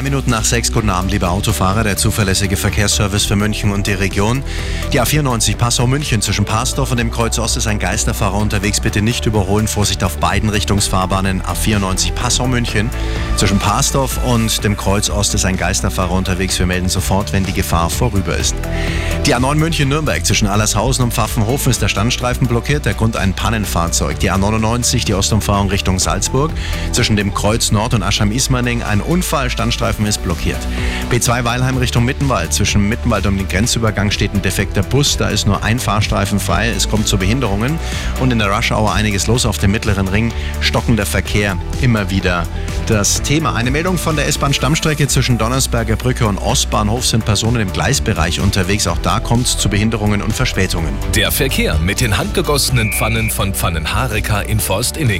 Drei Minuten nach sechs. Guten Abend, liebe Autofahrer. Der zuverlässige Verkehrsservice für München und die Region. Die A94 Passau-München zwischen Pasdorf und dem Kreuz Ost ist ein Geisterfahrer unterwegs. Bitte nicht überholen. Vorsicht auf beiden Richtungsfahrbahnen. A94 Passau-München zwischen Pasdorf und dem Kreuz Ost ist ein Geisterfahrer unterwegs. Wir melden sofort, wenn die Gefahr vorüber ist. Die A9 München-Nürnberg zwischen Allershausen und Pfaffenhofen ist der Standstreifen blockiert. Der Grund ein Pannenfahrzeug. Die A99, die Ostumfahrung Richtung Salzburg zwischen dem Kreuz Nord und Ascham-Ismaning ein Unfall. Standstreifen ist blockiert. B2 Weilheim Richtung Mittenwald. Zwischen Mittenwald und dem Grenzübergang steht ein defekter Bus. Da ist nur ein Fahrstreifen frei. Es kommt zu Behinderungen. Und in der Rush Hour einiges los auf dem mittleren Ring. Stockender Verkehr immer wieder das Thema. Eine Meldung von der S-Bahn-Stammstrecke zwischen Donnersberger Brücke und Ostbahnhof sind Personen im Gleisbereich unterwegs. Auch da kommt es zu Behinderungen und Verspätungen. Der Verkehr mit den handgegossenen Pfannen von Pfannenhareka in Forstinning.